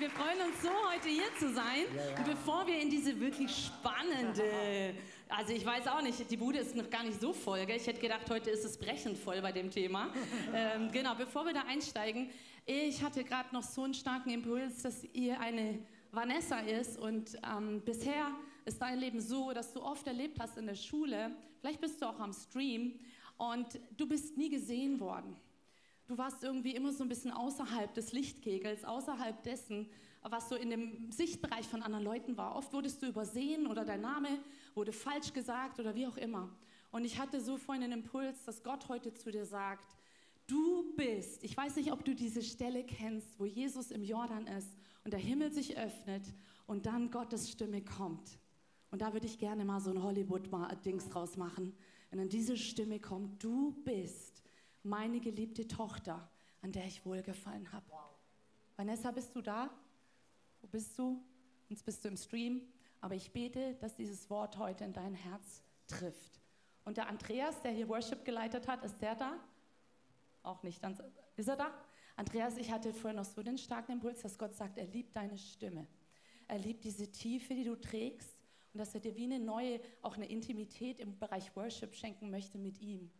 wir freuen uns so, heute hier zu sein. Ja, ja. Und bevor wir in diese wirklich spannende, also ich weiß auch nicht, die Bude ist noch gar nicht so voll. Gell? Ich hätte gedacht, heute ist es brechend voll bei dem Thema. ähm, genau, bevor wir da einsteigen, ich hatte gerade noch so einen starken Impuls, dass ihr eine Vanessa ist und ähm, bisher ist dein Leben so, dass du oft erlebt hast in der Schule, vielleicht bist du auch am Stream und du bist nie gesehen worden du warst irgendwie immer so ein bisschen außerhalb des Lichtkegels, außerhalb dessen, was so in dem Sichtbereich von anderen Leuten war. Oft wurdest du übersehen oder dein Name wurde falsch gesagt oder wie auch immer. Und ich hatte so vorhin einen Impuls, dass Gott heute zu dir sagt, du bist, ich weiß nicht, ob du diese Stelle kennst, wo Jesus im Jordan ist und der Himmel sich öffnet und dann Gottes Stimme kommt. Und da würde ich gerne mal so ein Hollywood-Dings draus machen. Wenn dann diese Stimme kommt, du bist meine geliebte Tochter, an der ich wohlgefallen habe. Wow. Vanessa, bist du da? Wo bist du? Jetzt bist du im Stream. Aber ich bete, dass dieses Wort heute in dein Herz trifft. Und der Andreas, der hier Worship geleitet hat, ist der da? Auch nicht. Ist er da? Andreas, ich hatte vorhin noch so den starken Impuls, dass Gott sagt, er liebt deine Stimme. Er liebt diese Tiefe, die du trägst und dass er dir wie eine neue, auch eine Intimität im Bereich Worship schenken möchte mit ihm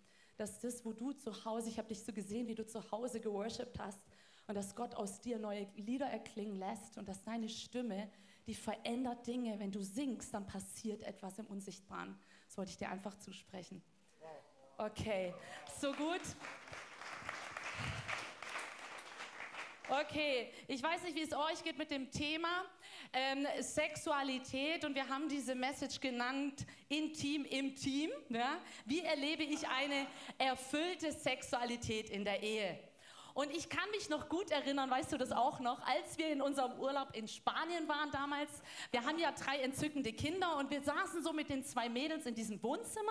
dass das, wo du zu Hause, ich habe dich so gesehen, wie du zu Hause geworshipped hast und dass Gott aus dir neue Lieder erklingen lässt und dass deine Stimme, die verändert Dinge. Wenn du singst, dann passiert etwas im Unsichtbaren. Das wollte ich dir einfach zusprechen. Okay, so gut. Okay, ich weiß nicht, wie es euch geht mit dem Thema ähm, Sexualität und wir haben diese Message genannt, intim im Team. Ja? Wie erlebe ich eine erfüllte Sexualität in der Ehe? Und ich kann mich noch gut erinnern, weißt du das auch noch, als wir in unserem Urlaub in Spanien waren damals. Wir haben ja drei entzückende Kinder und wir saßen so mit den zwei Mädels in diesem Wohnzimmer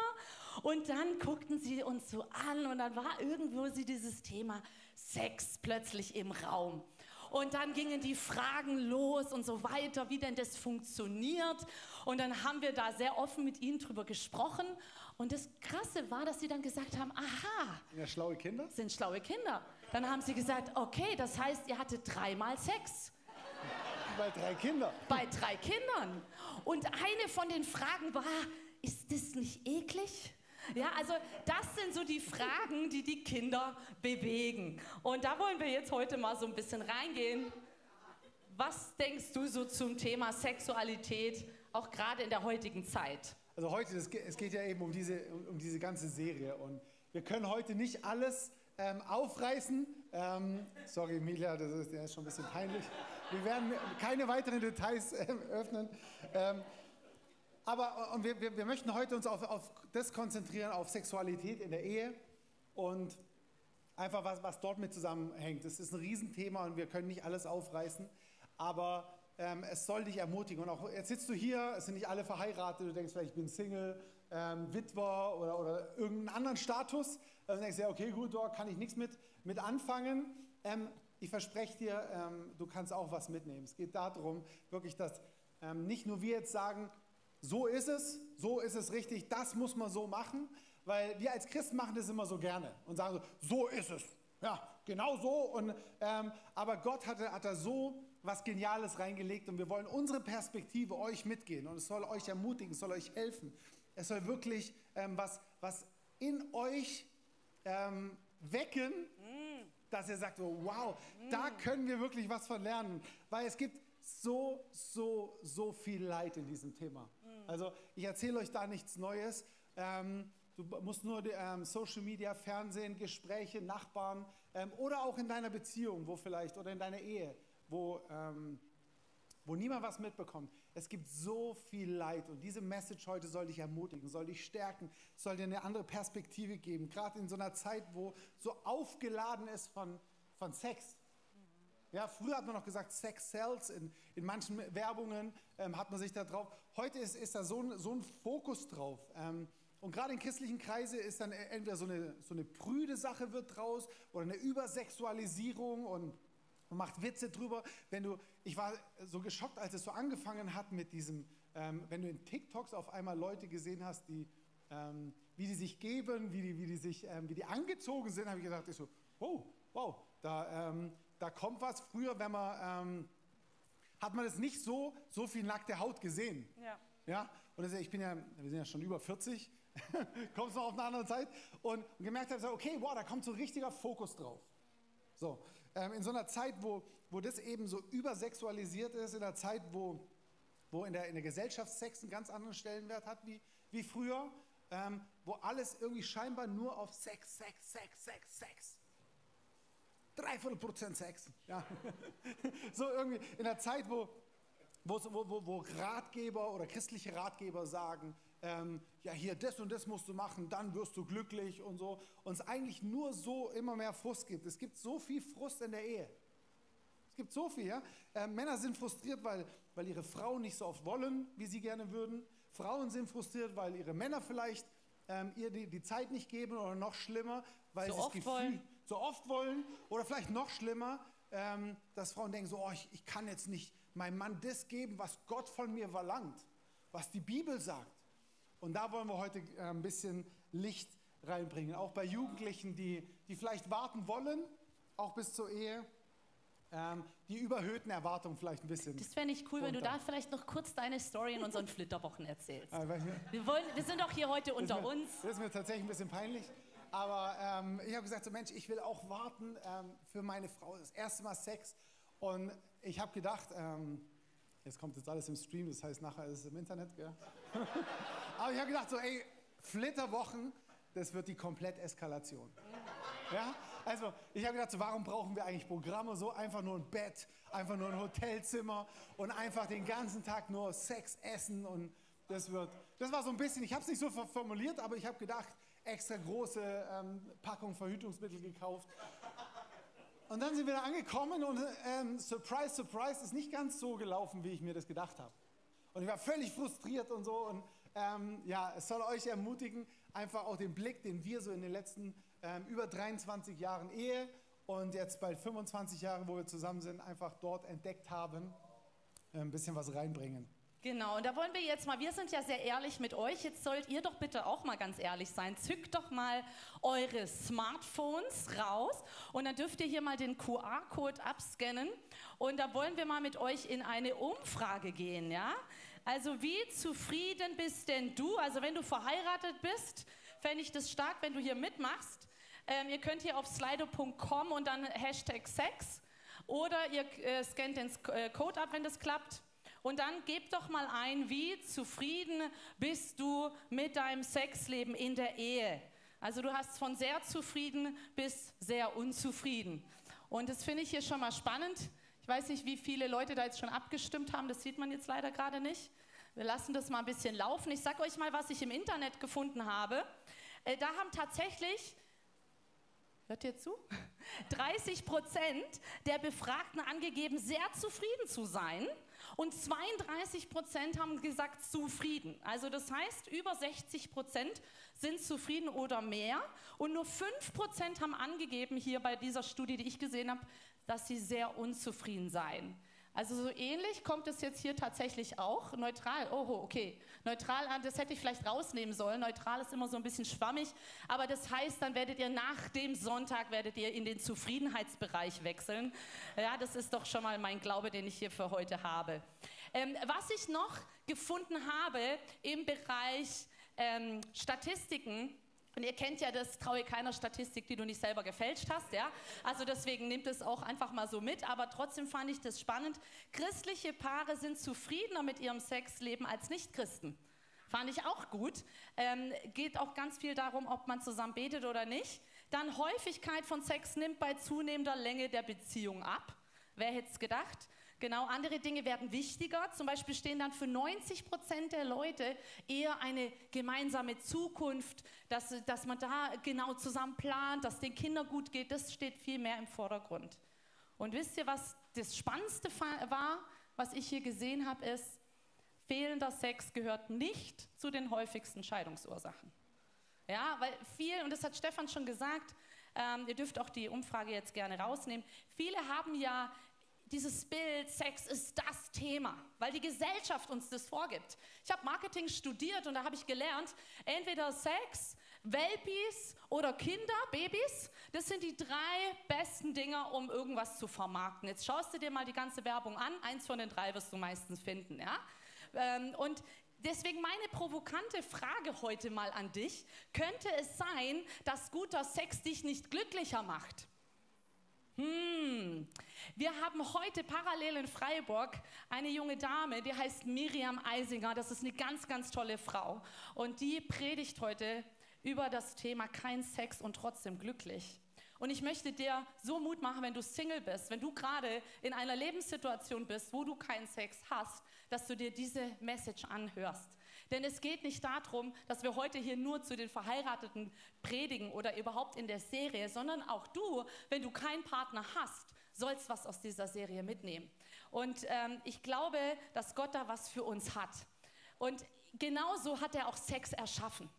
und dann guckten sie uns so an und dann war irgendwo sie dieses Thema Sex plötzlich im Raum. Und dann gingen die Fragen los und so weiter, wie denn das funktioniert. Und dann haben wir da sehr offen mit ihnen drüber gesprochen. Und das Krasse war, dass sie dann gesagt haben, aha. Sind ja schlaue Kinder? Sind schlaue Kinder. Dann haben sie gesagt, okay, das heißt, ihr hattet dreimal Sex. Bei drei Kindern. Bei drei Kindern. Und eine von den Fragen war, ist das? Ja, also das sind so die Fragen, die die Kinder bewegen. Und da wollen wir jetzt heute mal so ein bisschen reingehen. Was denkst du so zum Thema Sexualität, auch gerade in der heutigen Zeit? Also heute, das, es geht ja eben um diese, um, diese ganze Serie und wir können heute nicht alles ähm, aufreißen. Ähm, sorry, Emilia, das ist, das ist schon ein bisschen peinlich. Wir werden keine weiteren Details äh, öffnen. Ähm, aber und wir, wir, wir, möchten heute uns auf, auf das konzentrieren, auf Sexualität in der Ehe und einfach was, was dort mit zusammenhängt. Das ist ein Riesenthema und wir können nicht alles aufreißen, aber ähm, es soll dich ermutigen. Und auch jetzt sitzt du hier, es sind nicht alle verheiratet, du denkst vielleicht, ich bin Single, ähm, Witwer oder, oder irgendeinen anderen Status. Also denkst du, ja, okay, gut, dort kann ich nichts mit, mit anfangen. Ähm, ich verspreche dir, ähm, du kannst auch was mitnehmen. Es geht darum, wirklich, dass ähm, nicht nur wir jetzt sagen, so ist es, so ist es richtig, das muss man so machen, weil wir als Christen machen das immer so gerne und sagen so, so ist es. Ja, genau so. Und, ähm, aber Gott hat, hat da so was Geniales reingelegt und wir wollen unsere Perspektive euch mitgehen und es soll euch ermutigen, es soll euch helfen. Es soll wirklich ähm, was, was in euch ähm, wecken, mm. dass ihr sagt, oh, wow, mm. da können wir wirklich was von lernen. Weil es gibt so, so, so viel Leid in diesem Thema. Mhm. Also ich erzähle euch da nichts Neues. Ähm, du musst nur ähm, Social Media, Fernsehen, Gespräche, Nachbarn ähm, oder auch in deiner Beziehung, wo vielleicht, oder in deiner Ehe, wo, ähm, wo niemand was mitbekommt. Es gibt so viel Leid und diese Message heute soll dich ermutigen, soll dich stärken, soll dir eine andere Perspektive geben. Gerade in so einer Zeit, wo so aufgeladen ist von, von Sex, ja, früher hat man noch gesagt, Sex sells. In, in manchen Werbungen ähm, hat man sich da drauf. Heute ist, ist da so ein, so ein Fokus drauf. Ähm, und gerade in christlichen Kreisen ist dann entweder so eine, so eine prüde Sache wird draus oder eine Übersexualisierung und man macht Witze drüber. Wenn du, ich war so geschockt, als es so angefangen hat mit diesem, ähm, wenn du in TikToks auf einmal Leute gesehen hast, die, ähm, wie die sich geben, wie die, wie die sich, ähm, wie die angezogen sind, habe ich gedacht, ich so, oh, wow, da, ähm, da kommt was. Früher, wenn man, ähm, hat man es nicht so, so viel nackte Haut gesehen. Ja. Ja, und das, ich bin ja, wir sind ja schon über 40, kommst noch auf eine andere Zeit und, und gemerkt habe, okay, wow, da kommt so richtiger Fokus drauf. So, ähm, in so einer Zeit, wo, wo das eben so übersexualisiert ist, in einer Zeit, wo, wo in, der, in der Gesellschaft Sex einen ganz anderen Stellenwert hat wie, wie früher, ähm, wo alles irgendwie scheinbar nur auf Sex, Sex, Sex, Sex, Sex. Dreiviertel Prozent Sex. Ja. so irgendwie in einer Zeit, wo, wo, wo, wo Ratgeber oder christliche Ratgeber sagen, ähm, ja hier das und das musst du machen, dann wirst du glücklich und so. Und es eigentlich nur so immer mehr Frust gibt. Es gibt so viel Frust in der Ehe. Es gibt so viel. Ja? Äh, Männer sind frustriert, weil, weil ihre Frauen nicht so oft wollen, wie sie gerne würden. Frauen sind frustriert, weil ihre Männer vielleicht ähm, ihr die, die Zeit nicht geben oder noch schlimmer, weil So sie das Gefühl wollen. So oft wollen oder vielleicht noch schlimmer, ähm, dass Frauen denken so, oh, ich, ich kann jetzt nicht meinem Mann das geben, was Gott von mir verlangt, was die Bibel sagt. Und da wollen wir heute äh, ein bisschen Licht reinbringen, auch bei Jugendlichen, die, die vielleicht warten wollen, auch bis zur Ehe, ähm, die überhöhten Erwartungen vielleicht ein bisschen. Das fände ich cool, wenn du runter. da vielleicht noch kurz deine Story in unseren Flitterwochen erzählst. Äh, nicht. Wir, wollen, wir sind doch hier heute unter ist mir, uns. Das ist mir tatsächlich ein bisschen peinlich. Aber ähm, ich habe gesagt, so Mensch, ich will auch warten ähm, für meine Frau. Das erste Mal Sex. Und ich habe gedacht, ähm, jetzt kommt jetzt alles im Stream, das heißt nachher ist es im Internet. Gell? Aber ich habe gedacht, so ey, Flitterwochen, das wird die Kompletteskalation. Ja? Also ich habe gedacht, so, warum brauchen wir eigentlich Programme? So einfach nur ein Bett, einfach nur ein Hotelzimmer und einfach den ganzen Tag nur Sex essen und das wird, das war so ein bisschen, ich habe es nicht so formuliert, aber ich habe gedacht, extra große ähm, Packung Verhütungsmittel gekauft. Und dann sind wir da angekommen und ähm, surprise, surprise, ist nicht ganz so gelaufen, wie ich mir das gedacht habe. Und ich war völlig frustriert und so. Und ähm, ja, es soll euch ermutigen, einfach auch den Blick, den wir so in den letzten ähm, über 23 Jahren Ehe und jetzt bald 25 Jahre, wo wir zusammen sind, einfach dort entdeckt haben, äh, ein bisschen was reinbringen. Genau, und da wollen wir jetzt mal, wir sind ja sehr ehrlich mit euch, jetzt sollt ihr doch bitte auch mal ganz ehrlich sein. Zückt doch mal eure Smartphones raus und dann dürft ihr hier mal den QR-Code abscannen und da wollen wir mal mit euch in eine Umfrage gehen, ja? Also wie zufrieden bist denn du? Also wenn du verheiratet bist, fände ich das stark, wenn du hier mitmachst. Ähm, ihr könnt hier auf slido.com und dann Hashtag Sex oder ihr äh, scannt den äh, Code ab, wenn das klappt. Und dann gebt doch mal ein, wie zufrieden bist du mit deinem Sexleben in der Ehe. Also du hast von sehr zufrieden bis sehr unzufrieden. Und das finde ich hier schon mal spannend. Ich weiß nicht, wie viele Leute da jetzt schon abgestimmt haben. Das sieht man jetzt leider gerade nicht. Wir lassen das mal ein bisschen laufen. Ich sage euch mal, was ich im Internet gefunden habe. Äh, da haben tatsächlich Hört ihr zu? 30 Prozent der Befragten angegeben, sehr zufrieden zu sein. Und 32 Prozent haben gesagt, zufrieden. Also das heißt, über 60 Prozent sind zufrieden oder mehr. Und nur 5 Prozent haben angegeben, hier bei dieser Studie, die ich gesehen habe, dass sie sehr unzufrieden seien. Also so ähnlich kommt es jetzt hier tatsächlich auch. Neutral, oh, okay. Neutral, das hätte ich vielleicht rausnehmen sollen. Neutral ist immer so ein bisschen schwammig. Aber das heißt, dann werdet ihr nach dem Sonntag, werdet ihr in den Zufriedenheitsbereich wechseln. Ja, das ist doch schon mal mein Glaube, den ich hier für heute habe. Ähm, was ich noch gefunden habe im Bereich ähm, Statistiken, und ihr kennt ja das traue keiner Statistik, die du nicht selber gefälscht hast, ja? Also deswegen nehmt es auch einfach mal so mit, aber trotzdem fand ich das spannend. Christliche Paare sind zufriedener mit ihrem Sexleben als Nichtchristen. Fand ich auch gut. Ähm, geht auch ganz viel darum, ob man zusammen betet oder nicht. Dann Häufigkeit von Sex nimmt bei zunehmender Länge der Beziehung ab. Wer hätte es gedacht? Genau, andere Dinge werden wichtiger. Zum Beispiel stehen dann für 90 Prozent der Leute eher eine gemeinsame Zukunft, dass, dass man da genau zusammen plant, dass den Kindern gut geht. Das steht viel mehr im Vordergrund. Und wisst ihr, was das Spannendste war, was ich hier gesehen habe, ist, fehlender Sex gehört nicht zu den häufigsten Scheidungsursachen. Ja, weil viel, und das hat Stefan schon gesagt, ähm, ihr dürft auch die Umfrage jetzt gerne rausnehmen, viele haben ja dieses Bild, Sex ist das Thema, weil die Gesellschaft uns das vorgibt. Ich habe Marketing studiert und da habe ich gelernt, entweder Sex Welpis oder Kinder, Babys, das sind die drei besten Dinge, um irgendwas zu vermarkten. Jetzt schaust du dir mal die ganze Werbung an. Eins von den drei wirst du meistens finden. Ja? Ähm, und deswegen meine provokante Frage heute mal an dich. Könnte es sein, dass guter Sex dich nicht glücklicher macht? Hm. Wir haben heute parallel in Freiburg eine junge Dame, die heißt Miriam Eisinger. Das ist eine ganz, ganz tolle Frau. Und die predigt heute über das Thema kein Sex und trotzdem glücklich. Und ich möchte dir so Mut machen, wenn du Single bist, wenn du gerade in einer Lebenssituation bist, wo du keinen Sex hast, dass du dir diese Message anhörst. Denn es geht nicht darum, dass wir heute hier nur zu den Verheirateten predigen oder überhaupt in der Serie, sondern auch du, wenn du keinen Partner hast, sollst was aus dieser Serie mitnehmen. Und ähm, ich glaube, dass Gott da was für uns hat. Und genauso hat er auch Sex erschaffen.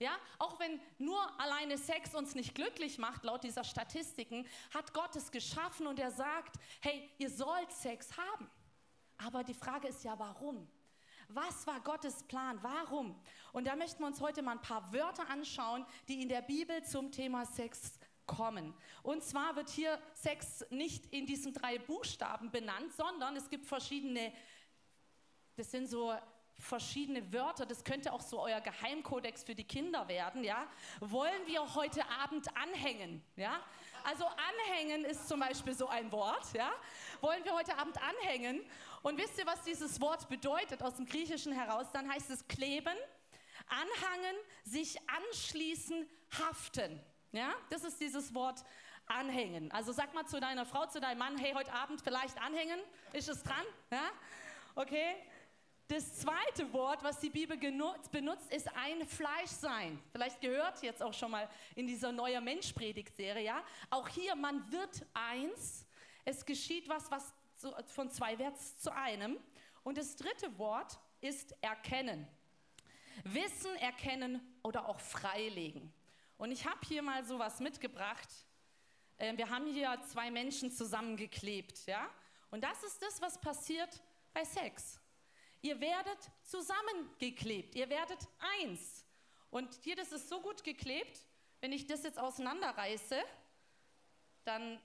Ja, auch wenn nur alleine Sex uns nicht glücklich macht, laut dieser Statistiken, hat Gott es geschaffen und er sagt, hey, ihr sollt Sex haben. Aber die Frage ist ja, warum? Was war Gottes Plan? Warum? Und da möchten wir uns heute mal ein paar Wörter anschauen, die in der Bibel zum Thema Sex kommen. Und zwar wird hier Sex nicht in diesen drei Buchstaben benannt, sondern es gibt verschiedene, das sind so verschiedene Wörter, das könnte auch so euer Geheimkodex für die Kinder werden, ja? Wollen wir heute Abend anhängen, ja? Also anhängen ist zum Beispiel so ein Wort, ja? Wollen wir heute Abend anhängen? Und wisst ihr, was dieses Wort bedeutet aus dem Griechischen heraus? Dann heißt es kleben, anhangen, sich anschließen, haften. Ja, das ist dieses Wort anhängen. Also sag mal zu deiner Frau, zu deinem Mann, hey, heute Abend vielleicht anhängen. Ist es dran? Ja? Okay. Das zweite Wort, was die Bibel benutzt, ist ein Fleischsein. Vielleicht gehört jetzt auch schon mal in dieser neue Mensch-Predigt-Serie, ja? Auch hier, man wird eins. Es geschieht was, was von zwei wird zu einem. Und das dritte Wort ist erkennen. Wissen, erkennen oder auch freilegen. Und ich habe hier mal sowas mitgebracht. Ähm, wir haben hier zwei Menschen zusammengeklebt, ja? Und das ist das, was passiert bei Sex. Ihr werdet zusammengeklebt, ihr werdet eins. Und hier, das ist so gut geklebt, wenn ich das jetzt auseinanderreiße, dann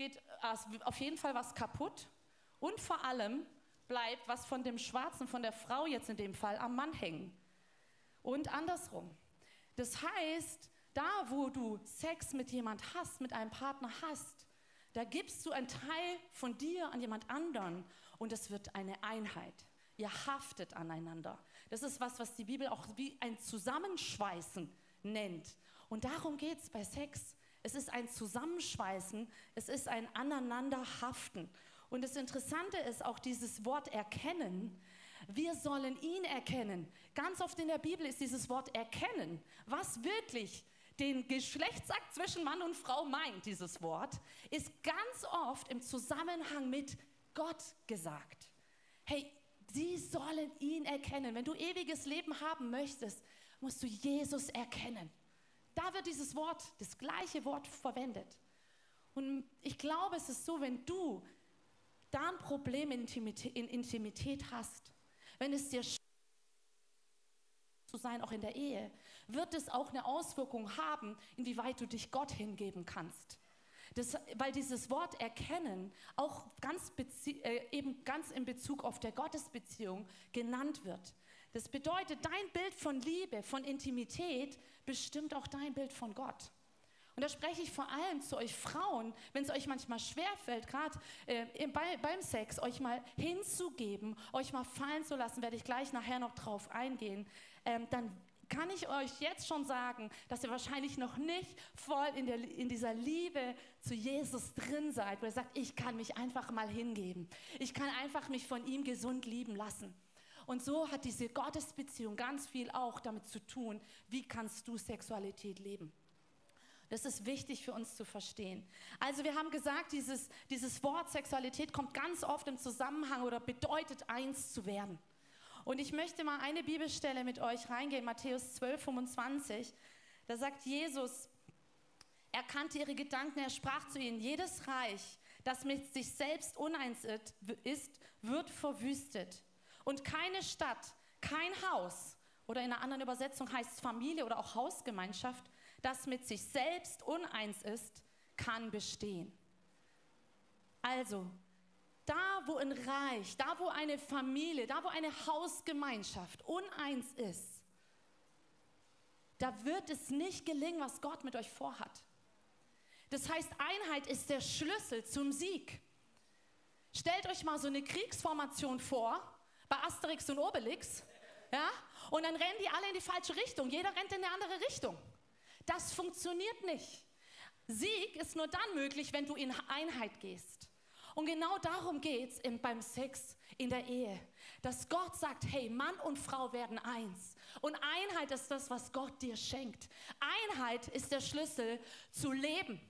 geht auf jeden Fall was kaputt. Und vor allem bleibt was von dem Schwarzen, von der Frau jetzt in dem Fall, am Mann hängen. Und andersrum. Das heißt, da wo du Sex mit jemand hast, mit einem Partner hast, da gibst du einen Teil von dir an jemand anderen und es wird eine Einheit. Ihr haftet aneinander. Das ist was, was die Bibel auch wie ein Zusammenschweißen nennt. Und darum geht es bei Sex. Es ist ein Zusammenschweißen, es ist ein Aneinanderhaften. Und das Interessante ist auch dieses Wort erkennen. Wir sollen ihn erkennen. Ganz oft in der Bibel ist dieses Wort erkennen, was wirklich den Geschlechtsakt zwischen Mann und Frau meint, dieses Wort, ist ganz oft im Zusammenhang mit Gott gesagt. Hey, sie sollen ihn erkennen. Wenn du ewiges Leben haben möchtest, musst du Jesus erkennen. Da wird dieses Wort, das gleiche Wort verwendet. Und ich glaube, es ist so, wenn du da ein Problem in Intimität, in Intimität hast, wenn es dir zu sein, auch in der Ehe, wird es auch eine Auswirkung haben, inwieweit du dich Gott hingeben kannst. Das, weil dieses Wort erkennen auch ganz äh, eben ganz in Bezug auf der Gottesbeziehung genannt wird. Das bedeutet, dein Bild von Liebe, von Intimität bestimmt auch dein Bild von Gott. Und da spreche ich vor allem zu euch Frauen, wenn es euch manchmal schwerfällt, gerade äh, bei, beim Sex, euch mal hinzugeben, euch mal fallen zu lassen, werde ich gleich nachher noch drauf eingehen, ähm, dann kann ich euch jetzt schon sagen, dass ihr wahrscheinlich noch nicht voll in, der, in dieser Liebe zu Jesus drin seid, wo ihr sagt, ich kann mich einfach mal hingeben. Ich kann einfach mich von ihm gesund lieben lassen. Und so hat diese Gottesbeziehung ganz viel auch damit zu tun, wie kannst du Sexualität leben. Das ist wichtig für uns zu verstehen. Also wir haben gesagt, dieses, dieses Wort Sexualität kommt ganz oft im Zusammenhang oder bedeutet eins zu werden. Und ich möchte mal eine Bibelstelle mit euch reingehen, Matthäus 12, 25. Da sagt Jesus, er kannte ihre Gedanken, er sprach zu ihnen, jedes Reich, das mit sich selbst uneins ist, wird verwüstet. Und keine Stadt, kein Haus oder in einer anderen Übersetzung heißt es Familie oder auch Hausgemeinschaft, das mit sich selbst uneins ist, kann bestehen. Also, da wo ein Reich, da wo eine Familie, da wo eine Hausgemeinschaft uneins ist, da wird es nicht gelingen, was Gott mit euch vorhat. Das heißt, Einheit ist der Schlüssel zum Sieg. Stellt euch mal so eine Kriegsformation vor, bei Asterix und Obelix, ja? Und dann rennen die alle in die falsche Richtung. Jeder rennt in eine andere Richtung. Das funktioniert nicht. Sieg ist nur dann möglich, wenn du in Einheit gehst. Und genau darum geht es beim Sex in der Ehe. Dass Gott sagt, hey, Mann und Frau werden eins. Und Einheit ist das, was Gott dir schenkt. Einheit ist der Schlüssel zu leben.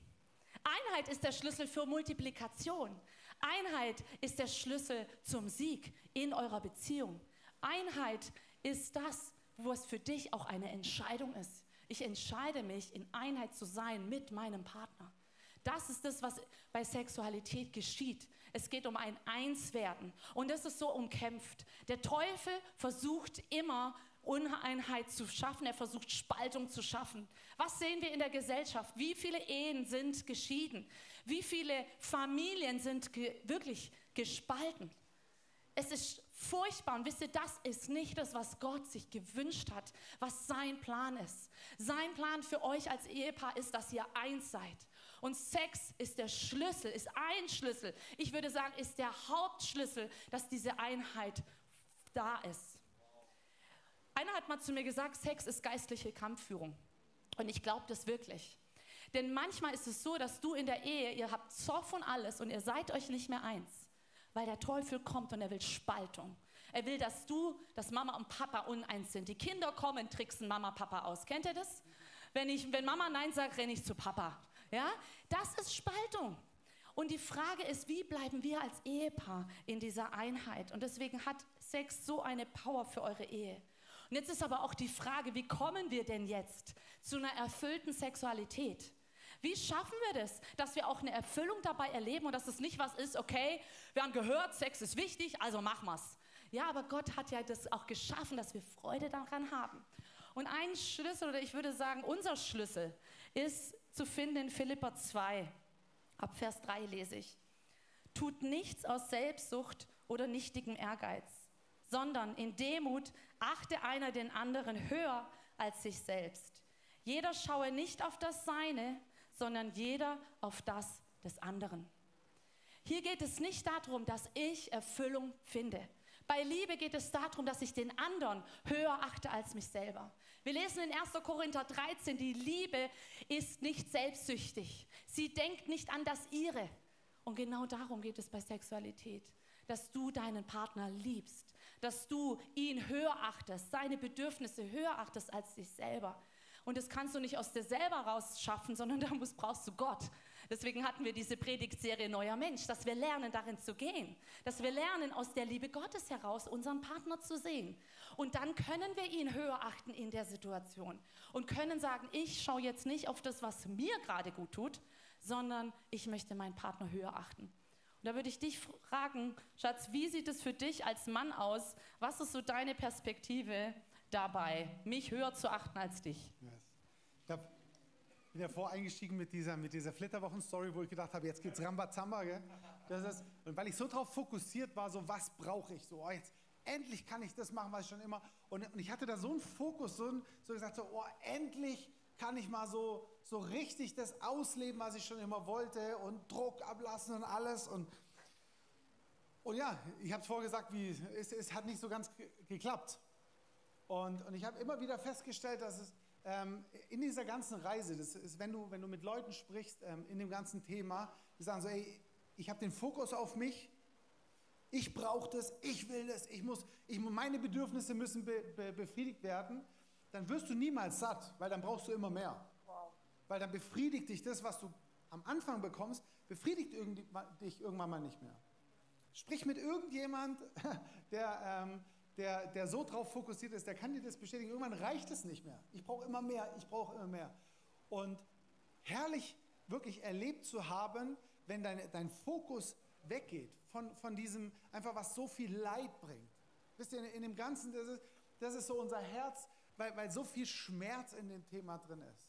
Einheit ist der Schlüssel für Multiplikation. Einheit ist der Schlüssel zum Sieg in eurer Beziehung. Einheit ist das, wo es für dich auch eine Entscheidung ist. Ich entscheide mich, in Einheit zu sein mit meinem Partner. Das ist das, was bei Sexualität geschieht. Es geht um ein Einswerden. Und das ist so umkämpft. Der Teufel versucht immer, Uneinheit zu schaffen. Er versucht Spaltung zu schaffen. Was sehen wir in der Gesellschaft? Wie viele Ehen sind geschieden? Wie viele Familien sind ge wirklich gespalten? Es ist furchtbar und wisst ihr, das ist nicht das, was Gott sich gewünscht hat, was sein Plan ist. Sein Plan für euch als Ehepaar ist, dass ihr eins seid. Und Sex ist der Schlüssel, ist ein Schlüssel. Ich würde sagen, ist der Hauptschlüssel, dass diese Einheit da ist. Einer hat mal zu mir gesagt, Sex ist geistliche Kampfführung. Und ich glaube das wirklich. Denn manchmal ist es so, dass du in der Ehe, ihr habt Zoff und alles und ihr seid euch nicht mehr eins. Weil der Teufel kommt und er will Spaltung. Er will, dass du, dass Mama und Papa uneins sind. Die Kinder kommen, tricksen Mama, Papa aus. Kennt ihr das? Wenn, ich, wenn Mama Nein sagt, renne ich zu Papa. Ja? Das ist Spaltung. Und die Frage ist, wie bleiben wir als Ehepaar in dieser Einheit? Und deswegen hat Sex so eine Power für eure Ehe. Und jetzt ist aber auch die Frage, wie kommen wir denn jetzt zu einer erfüllten Sexualität? Wie schaffen wir das, dass wir auch eine Erfüllung dabei erleben und dass es nicht was ist, okay, wir haben gehört, Sex ist wichtig, also machen wir's. Ja, aber Gott hat ja das auch geschaffen, dass wir Freude daran haben. Und ein Schlüssel, oder ich würde sagen, unser Schlüssel ist zu finden in Philippa 2. Ab Vers 3 lese ich. Tut nichts aus Selbstsucht oder nichtigem Ehrgeiz, sondern in Demut achte einer den anderen höher als sich selbst. Jeder schaue nicht auf das Seine, sondern jeder auf das des anderen. Hier geht es nicht darum, dass ich Erfüllung finde. Bei Liebe geht es darum, dass ich den anderen höher achte als mich selber. Wir lesen in 1. Korinther 13, die Liebe ist nicht selbstsüchtig. Sie denkt nicht an das ihre. Und genau darum geht es bei Sexualität, dass du deinen Partner liebst, dass du ihn höher achtest, seine Bedürfnisse höher achtest als dich selber. Und das kannst du nicht aus dir selber raus schaffen, sondern da musst, brauchst du Gott. Deswegen hatten wir diese Predigtserie Neuer Mensch, dass wir lernen, darin zu gehen. Dass wir lernen, aus der Liebe Gottes heraus unseren Partner zu sehen. Und dann können wir ihn höher achten in der Situation. Und können sagen, ich schaue jetzt nicht auf das, was mir gerade gut tut, sondern ich möchte meinen Partner höher achten. Und da würde ich dich fragen, Schatz, wie sieht es für dich als Mann aus? Was ist so deine Perspektive dabei, mich höher zu achten als dich. Yes. Ich hab, bin ja voreingestiegen mit dieser, mit dieser Flitterwochen-Story, wo ich gedacht habe, jetzt geht's Rambazamba. Gell? Das ist, und weil ich so darauf fokussiert war, so was brauche ich so, oh, jetzt endlich kann ich das machen, was ich schon immer. Und, und ich hatte da so einen Fokus, so, so gesagt, so, oh, endlich kann ich mal so, so richtig das ausleben, was ich schon immer wollte und Druck ablassen und alles. Und, und ja, ich habe es vorher gesagt, wie, es, es hat nicht so ganz geklappt. Und, und ich habe immer wieder festgestellt, dass es ähm, in dieser ganzen Reise, das ist, wenn du, wenn du mit Leuten sprichst, ähm, in dem ganzen Thema, die sagen so, ey, ich habe den Fokus auf mich, ich brauche das, ich will das, ich muss, ich, meine Bedürfnisse müssen be, be, befriedigt werden, dann wirst du niemals satt, weil dann brauchst du immer mehr. Wow. Weil dann befriedigt dich das, was du am Anfang bekommst, befriedigt dich irgendwann mal nicht mehr. Sprich mit irgendjemand, der, ähm, der, der so drauf fokussiert ist, der kann dir das bestätigen. Irgendwann reicht es nicht mehr. Ich brauche immer mehr, ich brauche immer mehr. Und herrlich wirklich erlebt zu haben, wenn dein, dein Fokus weggeht von, von diesem, einfach was so viel Leid bringt. Wisst ihr, in, in dem Ganzen, das ist, das ist so unser Herz, weil, weil so viel Schmerz in dem Thema drin ist.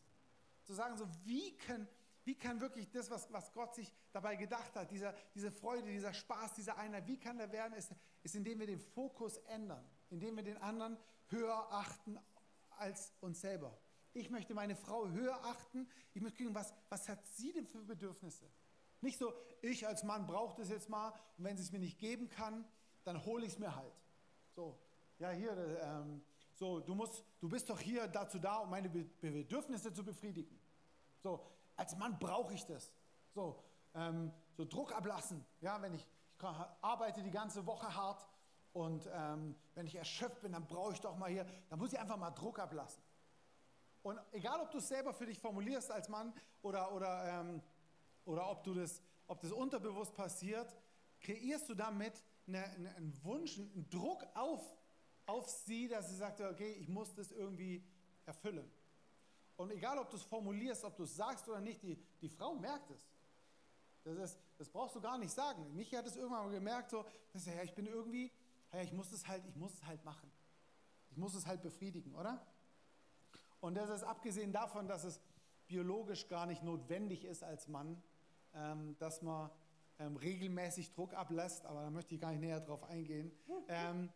Zu sagen, so wie kann, wie kann wirklich das, was, was Gott sich dabei gedacht hat, dieser, diese Freude, dieser Spaß, diese Einheit, wie kann der werden, ist, ist, indem wir den Fokus ändern, indem wir den anderen höher achten als uns selber. Ich möchte meine Frau höher achten. Ich möchte gucken, was, was hat sie denn für Bedürfnisse? Nicht so, ich als Mann brauche das jetzt mal und wenn sie es mir nicht geben kann, dann hole ich es mir halt. So, ja, hier, ähm, so, du, musst, du bist doch hier dazu da, um meine Bedürfnisse zu befriedigen. So, als Mann brauche ich das. So, ähm, so Druck ablassen. Ja, wenn ich, ich arbeite die ganze Woche hart und ähm, wenn ich erschöpft bin, dann brauche ich doch mal hier, dann muss ich einfach mal Druck ablassen. Und egal, ob du es selber für dich formulierst als Mann oder, oder, ähm, oder ob, du das, ob das unterbewusst passiert, kreierst du damit eine, eine, einen Wunsch, einen Druck auf, auf sie, dass sie sagt, okay, ich muss das irgendwie erfüllen. Und egal, ob du es formulierst, ob du es sagst oder nicht, die, die Frau merkt es. Das, ist, das brauchst du gar nicht sagen. Michi hat es irgendwann mal gemerkt, so, dass, ja, ich bin irgendwie, ja, ich muss es halt, ich muss es halt machen. Ich muss es halt befriedigen, oder? Und das ist abgesehen davon, dass es biologisch gar nicht notwendig ist als Mann, ähm, dass man ähm, regelmäßig Druck ablässt, aber da möchte ich gar nicht näher drauf eingehen. Ähm,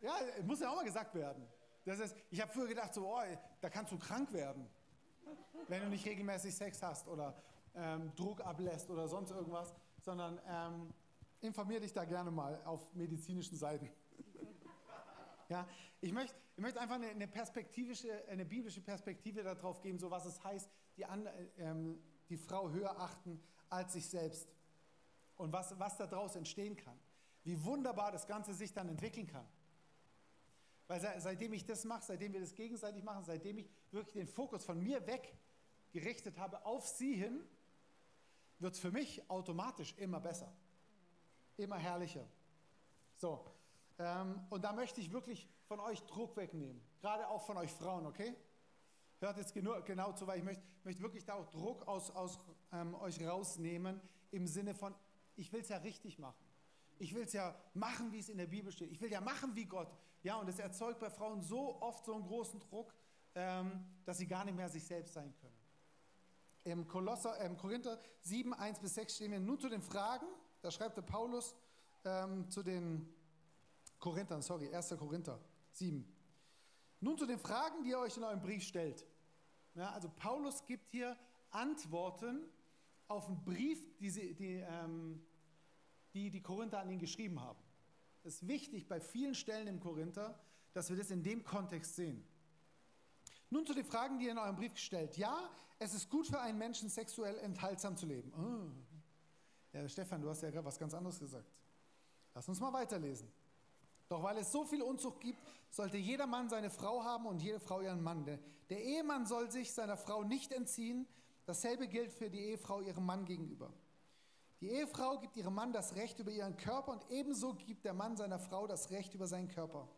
ja, muss ja auch mal gesagt werden. Das ist, ich habe früher gedacht, so, oh, da kannst du krank werden, wenn du nicht regelmäßig Sex hast oder ähm, Druck ablässt oder sonst irgendwas, sondern ähm, informier dich da gerne mal auf medizinischen Seiten. Ja, ich möchte, ich möchte einfach eine, eine, perspektivische, eine biblische Perspektive darauf geben, so was es heißt, die, an, ähm, die Frau höher achten als sich selbst und was, was daraus entstehen kann. Wie wunderbar das Ganze sich dann entwickeln kann. Weil seitdem ich das mache, seitdem wir das gegenseitig machen, seitdem ich wirklich den Fokus von mir weg gerichtet habe auf sie hin, wird es für mich automatisch immer besser, immer herrlicher. So, ähm, und da möchte ich wirklich von euch Druck wegnehmen, gerade auch von euch Frauen, okay? Hört jetzt genau, genau zu, weil ich möchte, möchte wirklich da auch Druck aus, aus ähm, euch rausnehmen im Sinne von, ich will es ja richtig machen. Ich will es ja machen, wie es in der Bibel steht. Ich will ja machen wie Gott. Ja, und es erzeugt bei Frauen so oft so einen großen Druck, ähm, dass sie gar nicht mehr sich selbst sein können. Im, Kolosser, im Korinther 7, 1 bis 6 stehen wir nun zu den Fragen. Da schreibt der Paulus ähm, zu den Korinthern, sorry, 1. Korinther 7. Nun zu den Fragen, die ihr euch in eurem Brief stellt. Ja, also Paulus gibt hier Antworten auf einen Brief, die, sie, die, ähm, die die Korinther an ihn geschrieben haben. Es ist wichtig bei vielen Stellen im Korinther, dass wir das in dem Kontext sehen. Nun zu den Fragen, die ihr in eurem Brief gestellt. Ja, es ist gut für einen Menschen, sexuell enthaltsam zu leben. Oh. Ja, Stefan, du hast ja gerade was ganz anderes gesagt. Lass uns mal weiterlesen. Doch weil es so viel Unzucht gibt, sollte jeder Mann seine Frau haben und jede Frau ihren Mann. Der Ehemann soll sich seiner Frau nicht entziehen. Dasselbe gilt für die Ehefrau ihrem Mann gegenüber. Die Ehefrau gibt ihrem Mann das Recht über ihren Körper und ebenso gibt der Mann seiner Frau das Recht über seinen Körper.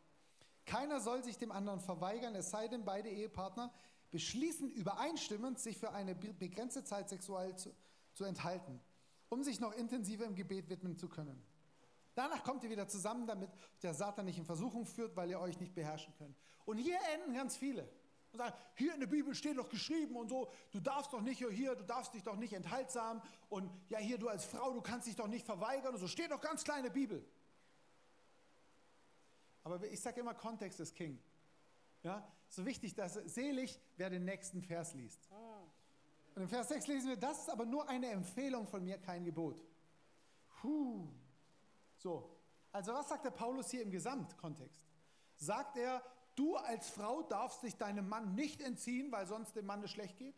Keiner soll sich dem anderen verweigern, es sei denn, beide Ehepartner beschließen übereinstimmend, sich für eine begrenzte Zeit sexuell zu, zu enthalten, um sich noch intensiver im Gebet widmen zu können. Danach kommt ihr wieder zusammen, damit der Satan nicht in Versuchung führt, weil ihr euch nicht beherrschen könnt. Und hier enden ganz viele. Und sagen, hier in der Bibel steht doch geschrieben und so, du darfst doch nicht hier, du darfst dich doch nicht enthaltsam und ja hier du als Frau, du kannst dich doch nicht verweigern und so steht doch ganz klar in der Bibel. Aber ich sage immer, Kontext ist King. Ja, so wichtig, dass selig, wer den nächsten Vers liest. Und im Vers 6 lesen wir, das ist aber nur eine Empfehlung von mir, kein Gebot. Puh. So, also was sagt der Paulus hier im Gesamtkontext? Sagt er, du als Frau darfst dich deinem Mann nicht entziehen, weil sonst dem Mann es schlecht geht?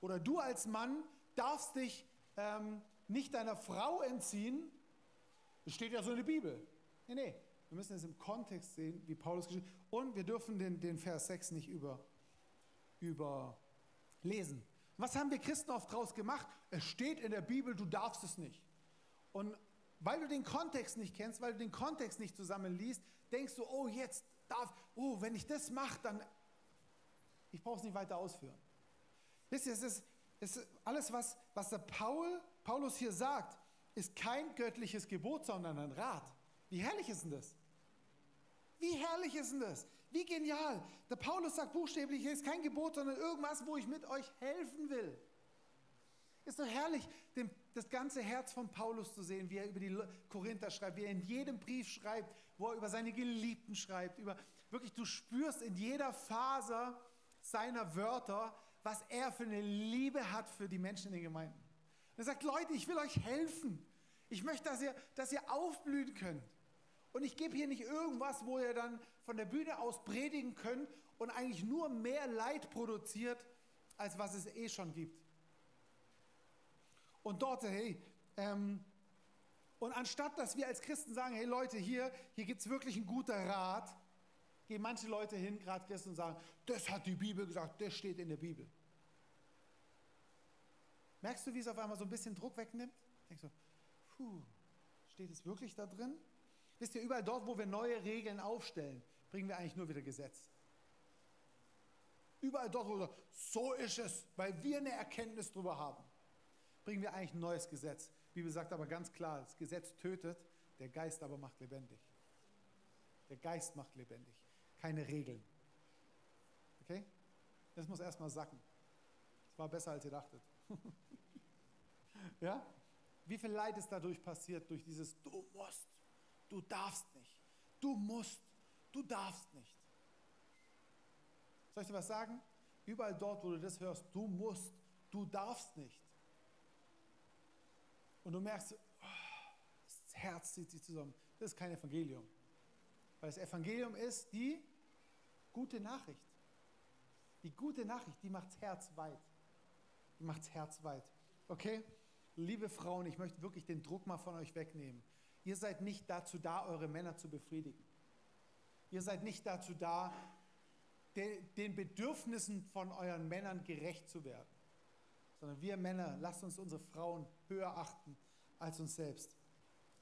Oder du als Mann darfst dich ähm, nicht deiner Frau entziehen? Das steht ja so in der Bibel. Nee, nee, wir müssen es im Kontext sehen, wie Paulus geschrieben hat. Und wir dürfen den, den Vers 6 nicht über, überlesen. Was haben wir Christen oft draus gemacht? Es steht in der Bibel, du darfst es nicht. Und weil du den Kontext nicht kennst, weil du den Kontext nicht zusammenliest, denkst du, oh, jetzt darf, oh, wenn ich das mache, dann, ich brauche es nicht weiter ausführen. Wisst ihr, es ist, es ist alles, was, was der Paul, Paulus hier sagt, ist kein göttliches Gebot, sondern ein Rat. Wie herrlich ist denn das? Wie herrlich ist denn das? Wie genial. Der Paulus sagt buchstäblich, hier ist kein Gebot, sondern irgendwas, wo ich mit euch helfen will. Ist doch herrlich, den, das ganze Herz von Paulus zu sehen, wie er über die Korinther schreibt, wie er in jedem Brief schreibt, wo er über seine Geliebten schreibt. Über, wirklich, du spürst in jeder Faser seiner Wörter, was er für eine Liebe hat für die Menschen in den Gemeinden. Er sagt, Leute, ich will euch helfen. Ich möchte, dass ihr, dass ihr aufblühen könnt. Und ich gebe hier nicht irgendwas, wo ihr dann von der Bühne aus predigen könnt und eigentlich nur mehr Leid produziert, als was es eh schon gibt. Und dort, hey, ähm, und anstatt, dass wir als Christen sagen, hey Leute, hier, hier gibt es wirklich einen guten Rat, gehen manche Leute hin, gerade Christen, und sagen, das hat die Bibel gesagt, das steht in der Bibel. Merkst du, wie es auf einmal so ein bisschen Druck wegnimmt? Denkst du, puh, steht es wirklich da drin? Wisst ihr, überall dort, wo wir neue Regeln aufstellen, bringen wir eigentlich nur wieder Gesetz. Überall dort, wo wir so ist es, weil wir eine Erkenntnis darüber haben, bringen wir eigentlich ein neues Gesetz. Die Bibel sagt aber ganz klar, das Gesetz tötet, der Geist aber macht lebendig. Der Geist macht lebendig, keine Regeln. Okay? Das muss erstmal sacken. Das war besser, als ihr dachtet. ja? Wie viel Leid ist dadurch passiert, durch dieses Du musst. Du darfst nicht. Du musst. Du darfst nicht. Soll ich dir was sagen? Überall dort, wo du das hörst, du musst, du darfst nicht. Und du merkst, oh, das Herz zieht sich zusammen. Das ist kein Evangelium. Weil das Evangelium ist die gute Nachricht. Die gute Nachricht, die macht das Herz weit. Die macht das Herz weit. Okay? Liebe Frauen, ich möchte wirklich den Druck mal von euch wegnehmen. Ihr seid nicht dazu da, eure Männer zu befriedigen. Ihr seid nicht dazu da, den Bedürfnissen von euren Männern gerecht zu werden. Sondern wir Männer, lasst uns unsere Frauen höher achten als uns selbst.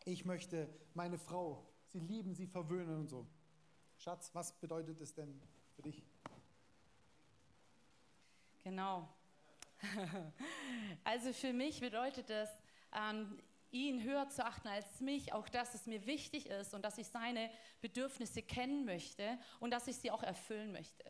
Ich möchte meine Frau, sie lieben, sie verwöhnen und so. Schatz, was bedeutet es denn für dich? Genau. Also für mich bedeutet es, ähm, ihn höher zu achten als mich, auch dass es mir wichtig ist und dass ich seine Bedürfnisse kennen möchte und dass ich sie auch erfüllen möchte.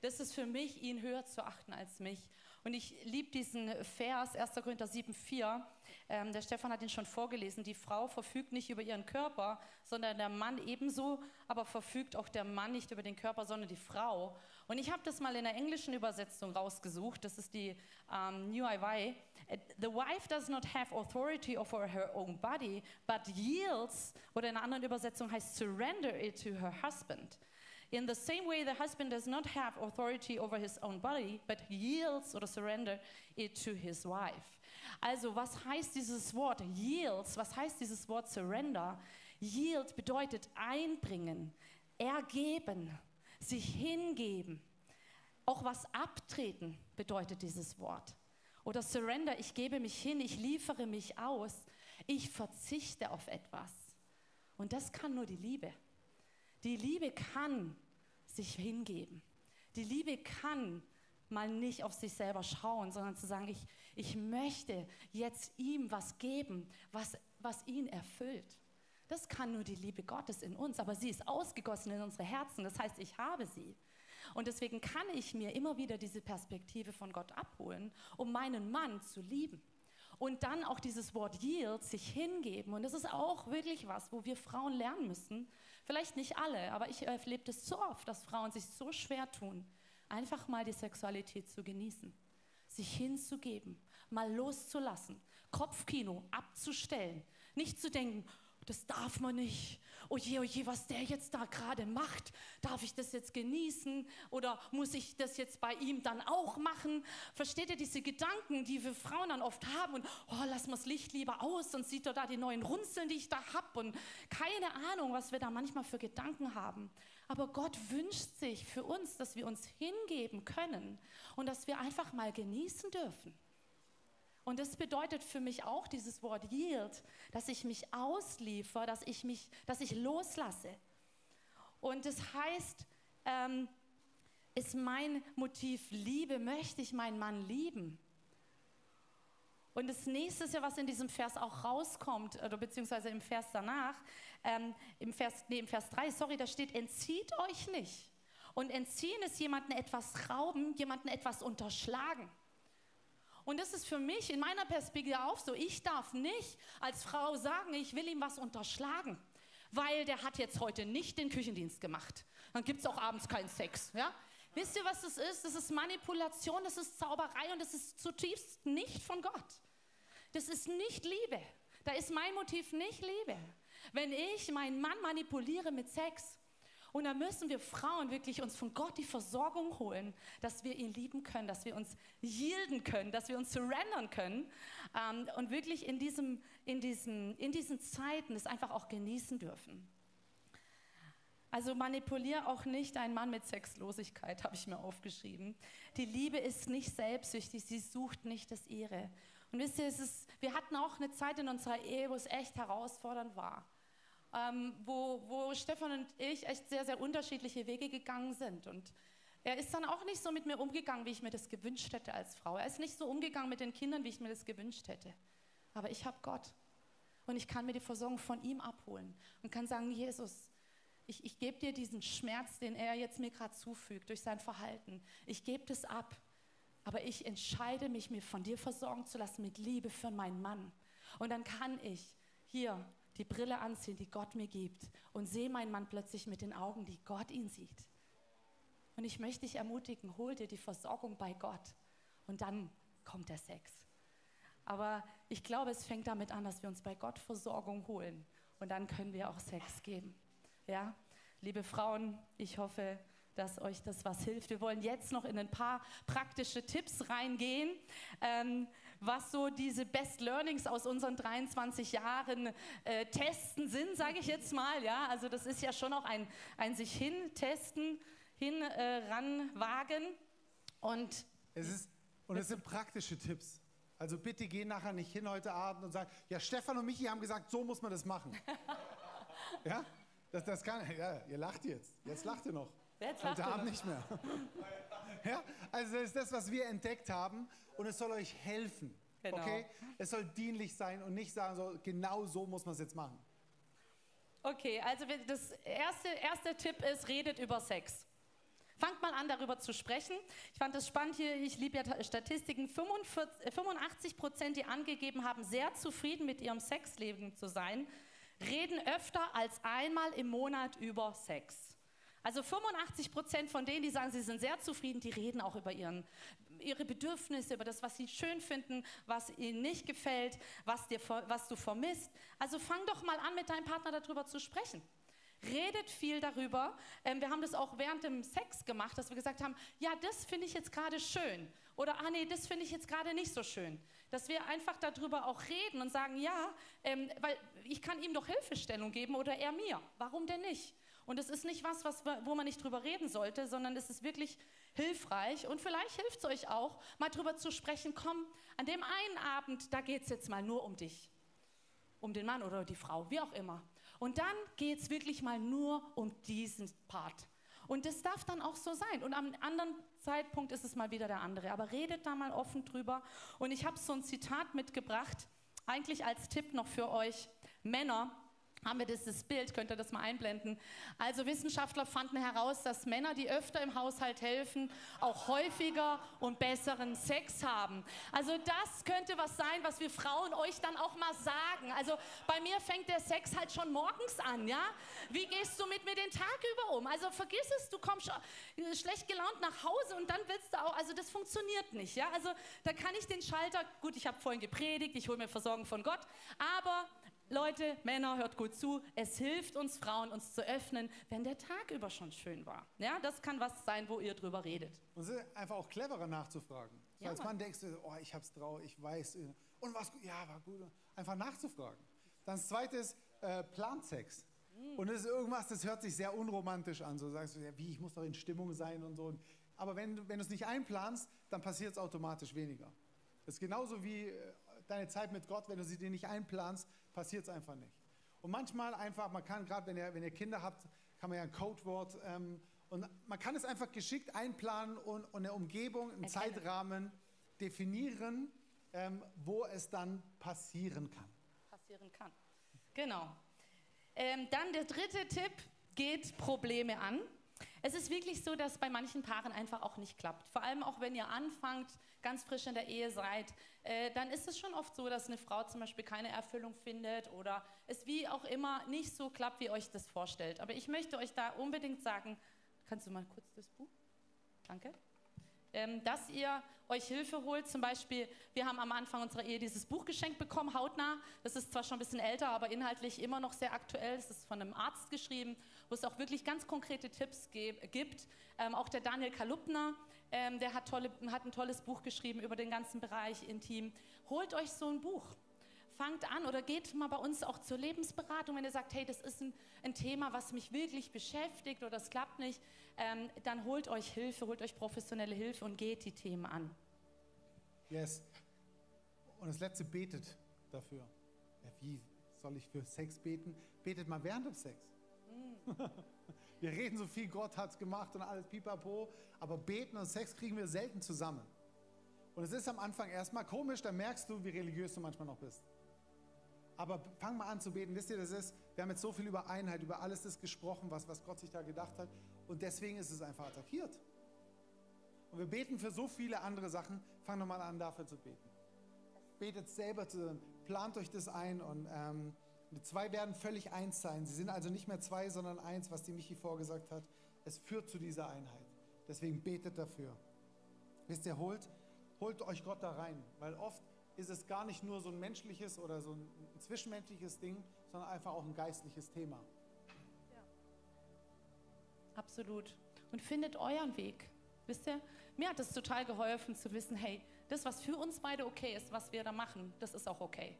Das ist für mich, ihn höher zu achten als mich. Und ich liebe diesen Vers, 1. Korinther 7,4. Ähm, der Stefan hat ihn schon vorgelesen. Die Frau verfügt nicht über ihren Körper, sondern der Mann ebenso, aber verfügt auch der Mann nicht über den Körper, sondern die Frau. Und ich habe das mal in der englischen Übersetzung rausgesucht. Das ist die um, New IY. The wife does not have authority over her own body, but yields, oder in einer anderen Übersetzung heißt surrender it to her husband. In the same way, the husband does not have authority over his own body, but yields or surrender it to his wife. Also, was heißt dieses Wort yields? Was heißt dieses Wort surrender? Yield bedeutet einbringen, ergeben, sich hingeben. Auch was abtreten bedeutet dieses Wort. Oder surrender, ich gebe mich hin, ich liefere mich aus, ich verzichte auf etwas. Und das kann nur die Liebe. Die Liebe kann sich hingeben. Die Liebe kann mal nicht auf sich selber schauen, sondern zu sagen, ich, ich möchte jetzt ihm was geben, was, was ihn erfüllt. Das kann nur die Liebe Gottes in uns, aber sie ist ausgegossen in unsere Herzen. Das heißt, ich habe sie. Und deswegen kann ich mir immer wieder diese Perspektive von Gott abholen, um meinen Mann zu lieben. Und dann auch dieses Wort Yield, sich hingeben. Und das ist auch wirklich was, wo wir Frauen lernen müssen, Vielleicht nicht alle, aber ich erlebe das so oft, dass Frauen sich so schwer tun, einfach mal die Sexualität zu genießen, sich hinzugeben, mal loszulassen, Kopfkino abzustellen, nicht zu denken, das darf man nicht. Oh je, oh was der jetzt da gerade macht, darf ich das jetzt genießen oder muss ich das jetzt bei ihm dann auch machen? Versteht ihr diese Gedanken, die wir Frauen dann oft haben und oh, lass mal das Licht lieber aus und sieht doch da die neuen Runzeln, die ich da habe und keine Ahnung, was wir da manchmal für Gedanken haben. Aber Gott wünscht sich für uns, dass wir uns hingeben können und dass wir einfach mal genießen dürfen. Und das bedeutet für mich auch dieses Wort yield, dass ich mich ausliefer, dass ich mich, dass ich loslasse. Und das heißt, ähm, ist mein Motiv Liebe, möchte ich meinen Mann lieben? Und das nächste ist ja, was in diesem Vers auch rauskommt, oder beziehungsweise im Vers danach, ähm, im, Vers, nee, im Vers 3, sorry, da steht, entzieht euch nicht. Und entziehen ist jemanden etwas rauben, jemanden etwas unterschlagen. Und das ist für mich in meiner Perspektive auch so. Ich darf nicht als Frau sagen, ich will ihm was unterschlagen, weil der hat jetzt heute nicht den Küchendienst gemacht. Dann gibt es auch abends keinen Sex. Ja? Wisst ihr, was das ist? Das ist Manipulation, das ist Zauberei und das ist zutiefst nicht von Gott. Das ist nicht Liebe. Da ist mein Motiv nicht Liebe. Wenn ich meinen Mann manipuliere mit Sex, und da müssen wir Frauen wirklich uns von Gott die Versorgung holen, dass wir ihn lieben können, dass wir uns yielden können, dass wir uns surrendern können ähm, und wirklich in, diesem, in, diesem, in diesen Zeiten es einfach auch genießen dürfen. Also manipuliere auch nicht einen Mann mit Sexlosigkeit, habe ich mir aufgeschrieben. Die Liebe ist nicht selbstsüchtig, sie sucht nicht das ihre. Und wisst ihr, es ist, wir hatten auch eine Zeit in unserer Ehe, wo es echt herausfordernd war ähm, wo, wo Stefan und ich echt sehr, sehr unterschiedliche Wege gegangen sind. Und er ist dann auch nicht so mit mir umgegangen, wie ich mir das gewünscht hätte als Frau. Er ist nicht so umgegangen mit den Kindern, wie ich mir das gewünscht hätte. Aber ich habe Gott. Und ich kann mir die Versorgung von ihm abholen und kann sagen, Jesus, ich, ich gebe dir diesen Schmerz, den er jetzt mir gerade zufügt durch sein Verhalten. Ich gebe das ab. Aber ich entscheide mich, mir von dir versorgen zu lassen mit Liebe für meinen Mann. Und dann kann ich hier die Brille anziehen, die Gott mir gibt und sehe meinen Mann plötzlich mit den Augen, die Gott ihn sieht. Und ich möchte dich ermutigen, hol dir die Versorgung bei Gott und dann kommt der Sex. Aber ich glaube, es fängt damit an, dass wir uns bei Gott Versorgung holen und dann können wir auch Sex geben. Ja, liebe Frauen, ich hoffe, dass euch das was hilft. Wir wollen jetzt noch in ein paar praktische Tipps reingehen. Ähm, was so diese Best Learnings aus unseren 23 Jahren äh, testen sind, sage ich jetzt mal. Ja, also das ist ja schon auch ein, ein sich hintesten, hin äh, ranwagen und es ist und es sind praktische Tipps. Also bitte geh nachher nicht hin heute Abend und sag, ja Stefan und Michi haben gesagt, so muss man das machen. ja, das, das kann, ja, ihr lacht jetzt, jetzt lacht ihr noch. Jetzt lacht heute Abend nicht mehr. ja, also das ist das, was wir entdeckt haben und es soll euch helfen. Genau. Okay? Es soll dienlich sein und nicht sagen, so, genau so muss man es jetzt machen. Okay, also das erste, erste Tipp ist, redet über Sex. Fangt mal an, darüber zu sprechen. Ich fand das spannend hier, ich liebe ja Statistiken. 45, 85 Prozent, die angegeben haben, sehr zufrieden mit ihrem Sexleben zu sein, reden öfter als einmal im Monat über Sex. Also 85 Prozent von denen, die sagen, sie sind sehr zufrieden, die reden auch über ihren, ihre Bedürfnisse, über das, was sie schön finden, was ihnen nicht gefällt, was, dir, was du vermisst. Also fang doch mal an, mit deinem Partner darüber zu sprechen. Redet viel darüber. Ähm, wir haben das auch während dem Sex gemacht, dass wir gesagt haben, ja, das finde ich jetzt gerade schön. Oder, ah nee, das finde ich jetzt gerade nicht so schön. Dass wir einfach darüber auch reden und sagen, ja, ähm, weil ich kann ihm doch Hilfestellung geben oder er mir. Warum denn nicht? Und es ist nicht was, was, wo man nicht drüber reden sollte, sondern es ist wirklich hilfreich. Und vielleicht hilft es euch auch, mal drüber zu sprechen, komm, an dem einen Abend, da geht es jetzt mal nur um dich. Um den Mann oder die Frau, wie auch immer. Und dann geht es wirklich mal nur um diesen Part. Und das darf dann auch so sein. Und am anderen Zeitpunkt ist es mal wieder der andere. Aber redet da mal offen drüber. Und ich habe so ein Zitat mitgebracht, eigentlich als Tipp noch für euch Männer haben wir dieses Bild, könnt ihr das mal einblenden. Also Wissenschaftler fanden heraus, dass Männer, die öfter im Haushalt helfen, auch häufiger und besseren Sex haben. Also das könnte was sein, was wir Frauen euch dann auch mal sagen. Also bei mir fängt der Sex halt schon morgens an, ja? Wie gehst du mit mir den Tag über um? Also vergiss es, du kommst schlecht gelaunt nach Hause und dann willst du auch, also das funktioniert nicht, ja? Also da kann ich den Schalter, gut, ich habe vorhin gepredigt, ich hole mir Versorgung von Gott, aber Leute, Männer, hört gut zu. Es hilft uns Frauen, uns zu öffnen, wenn der Tag über schon schön war. Ja, das kann was sein, wo ihr drüber redet. Und es ist einfach auch cleverer nachzufragen. Ja, als Mann denkst du, oh, ich hab's drauf, ich weiß. Äh, und was, ja, war gut. Einfach nachzufragen. Dann das zweite ist äh, Plansex. Mhm. Und das ist irgendwas, das hört sich sehr unromantisch an. So sagst du, ja, wie, ich muss doch in Stimmung sein und so. Aber wenn, wenn du es nicht einplanst, dann passiert es automatisch weniger. Das ist genauso wie äh, deine Zeit mit Gott, wenn du sie dir nicht einplanst, passiert es einfach nicht. Und manchmal einfach, man kann gerade, wenn ihr, wenn ihr Kinder habt, kann man ja ein Codewort ähm, und man kann es einfach geschickt einplanen und, und eine Umgebung, einen Zeitrahmen definieren, ähm, wo es dann passieren kann. Passieren kann. Genau. Ähm, dann der dritte Tipp, geht Probleme an. Es ist wirklich so, dass bei manchen Paaren einfach auch nicht klappt. Vor allem auch wenn ihr anfangt, ganz frisch in der Ehe seid, äh, dann ist es schon oft so, dass eine Frau zum Beispiel keine Erfüllung findet oder es wie auch immer nicht so klappt, wie ihr euch das vorstellt. Aber ich möchte euch da unbedingt sagen, kannst du mal kurz das Buch? Danke. Ähm, dass ihr euch Hilfe holt. Zum Beispiel, wir haben am Anfang unserer Ehe dieses Buch geschenkt bekommen, hautnah. Das ist zwar schon ein bisschen älter, aber inhaltlich immer noch sehr aktuell. Es ist von einem Arzt geschrieben, wo es auch wirklich ganz konkrete Tipps gibt. Ähm, auch der Daniel Kalupner, ähm, der hat, tolle, hat ein tolles Buch geschrieben über den ganzen Bereich Intim. Holt euch so ein Buch fangt an oder geht mal bei uns auch zur Lebensberatung, wenn ihr sagt, hey, das ist ein, ein Thema, was mich wirklich beschäftigt oder das klappt nicht, ähm, dann holt euch Hilfe, holt euch professionelle Hilfe und geht die Themen an. Yes. Und das letzte betet dafür. Wie soll ich für Sex beten? Betet mal während dem Sex. Wir reden so viel, Gott hat es gemacht und alles pipapo, aber beten und Sex kriegen wir selten zusammen. Und es ist am Anfang erstmal komisch, da merkst du, wie religiös du manchmal noch bist. Aber fang mal an zu beten. Wisst ihr, das ist, wir haben jetzt so viel über Einheit, über alles das gesprochen, was, was Gott sich da gedacht hat. Und deswegen ist es einfach attackiert. Und wir beten für so viele andere Sachen. Fang doch mal an, dafür zu beten. Betet selber zu, plant euch das ein und ähm, zwei werden völlig eins sein. Sie sind also nicht mehr zwei, sondern eins, was die Michi vorgesagt hat. Es führt zu dieser Einheit. Deswegen betet dafür. Wisst ihr, holt, holt euch Gott da rein, weil oft ist es gar nicht nur so ein menschliches oder so ein, ein zwischenmenschliches Ding, sondern einfach auch ein geistliches Thema. Ja. Absolut. Und findet euren Weg. Wisst ihr, mir hat es total geholfen zu wissen, hey, das, was für uns beide okay ist, was wir da machen, das ist auch okay.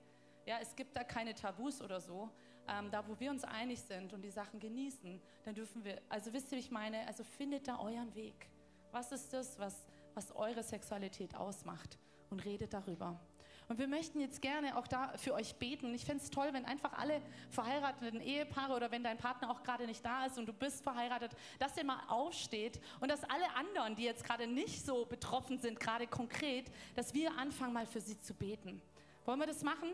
Ja, es gibt da keine Tabus oder so. Ähm, da, wo wir uns einig sind und die Sachen genießen, dann dürfen wir, also wisst ihr, wie ich meine, also findet da euren Weg. Was ist das, was, was eure Sexualität ausmacht? Und redet darüber. Und wir möchten jetzt gerne auch da für euch beten. Ich fände es toll, wenn einfach alle verheirateten Ehepaare oder wenn dein Partner auch gerade nicht da ist und du bist verheiratet, dass ihr mal aufsteht und dass alle anderen, die jetzt gerade nicht so betroffen sind, gerade konkret, dass wir anfangen mal für sie zu beten. Wollen wir das machen?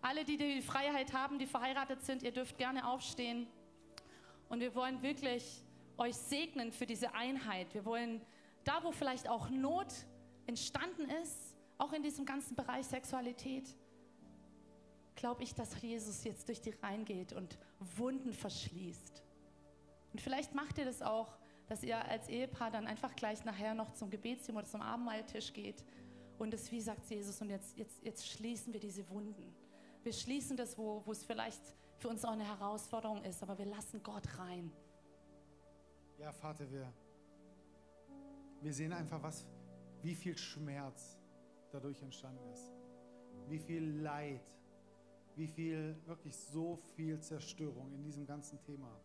Alle, die die Freiheit haben, die verheiratet sind, ihr dürft gerne aufstehen. Und wir wollen wirklich euch segnen für diese Einheit. Wir wollen da, wo vielleicht auch Not entstanden ist, auch in diesem ganzen Bereich Sexualität, glaube ich, dass Jesus jetzt durch die Reihen geht und Wunden verschließt. Und vielleicht macht ihr das auch, dass ihr als Ehepaar dann einfach gleich nachher noch zum Gebetsteam oder zum Abendmahltisch geht und es, wie sagt Jesus, und jetzt, jetzt, jetzt schließen wir diese Wunden. Wir schließen das, wo, wo es vielleicht für uns auch eine Herausforderung ist, aber wir lassen Gott rein. Ja, Vater, wir, wir sehen einfach, was, wie viel Schmerz dadurch entstanden ist. Wie viel Leid, wie viel, wirklich so viel Zerstörung in diesem ganzen Thema.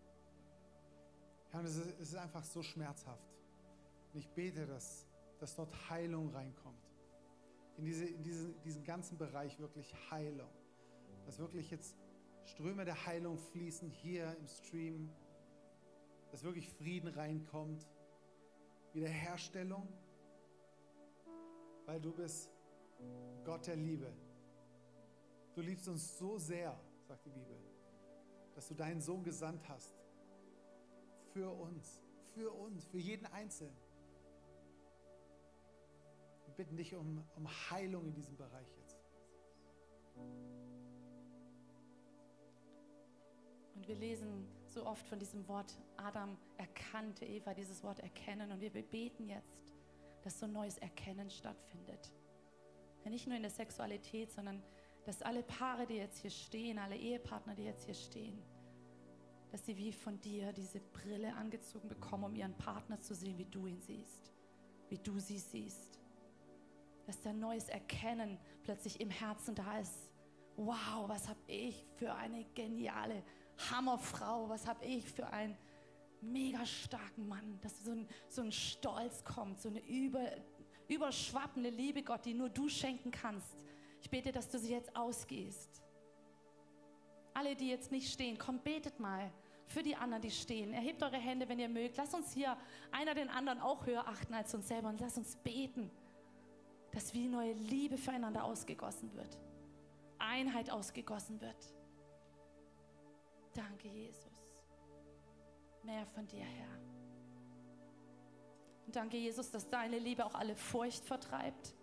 Herr, es ist, es ist einfach so schmerzhaft. Und ich bete, dass, dass dort Heilung reinkommt. In, diese, in diese, diesen ganzen Bereich wirklich Heilung. Dass wirklich jetzt Ströme der Heilung fließen hier im Stream. Dass wirklich Frieden reinkommt. Wiederherstellung. Weil du bist Gott der Liebe. Du liebst uns so sehr, sagt die Bibel, dass du deinen Sohn gesandt hast. Für uns, für uns, für jeden Einzelnen. Wir bitten dich um, um Heilung in diesem Bereich jetzt. Und wir lesen so oft von diesem Wort, Adam erkannte Eva, dieses Wort erkennen. Und wir beten jetzt, dass so neues Erkennen stattfindet. Nicht nur in der Sexualität, sondern dass alle Paare, die jetzt hier stehen, alle Ehepartner, die jetzt hier stehen, dass sie wie von dir diese Brille angezogen bekommen, um ihren Partner zu sehen, wie du ihn siehst, wie du sie siehst. Dass da neues Erkennen plötzlich im Herzen da ist. Wow, was habe ich für eine geniale Hammerfrau, was habe ich für einen mega starken Mann, dass so ein, so ein Stolz kommt, so eine über, überschwappende Liebe, Gott, die nur du schenken kannst. Ich bete, dass du sie jetzt ausgehst. Alle, die jetzt nicht stehen, kommt, betet mal für die anderen, die stehen. Erhebt eure Hände, wenn ihr mögt. Lasst uns hier einer den anderen auch höher achten als uns selber und lasst uns beten. dass wie neue Liebe füreinander ausgegossen wird. Einheit ausgegossen wird. Danke, Jesus. Mehr von dir, Herr. Und danke, Jesus, dass deine Liebe auch alle Furcht vertreibt,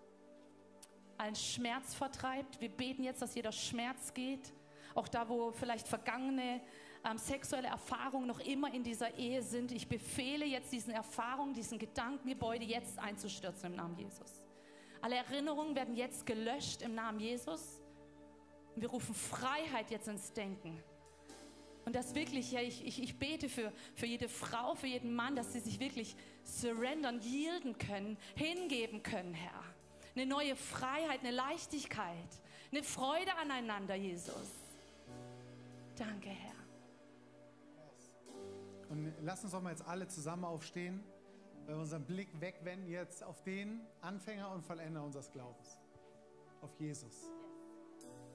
allen Schmerz vertreibt. Wir beten jetzt, dass jeder Schmerz geht, auch da, wo vielleicht vergangene ähm, sexuelle Erfahrungen noch immer in dieser Ehe sind. Ich befehle jetzt diesen Erfahrungen, diesen Gedankengebäude jetzt einzustürzen im Namen Jesus. Alle Erinnerungen werden jetzt gelöscht im Namen Jesus. Wir rufen Freiheit jetzt ins Denken. Und das wirklich, ja, ich, ich, ich bete für, für jede Frau, für jeden Mann, dass sie sich wirklich surrendern, yielden können, hingeben können, Herr. Eine neue Freiheit, eine Leichtigkeit, eine Freude aneinander, Jesus. Danke, Herr. Und lass uns doch mal jetzt alle zusammen aufstehen, wenn wir unseren Blick wegwenden jetzt auf den Anfänger und Vollender unseres Glaubens, auf Jesus.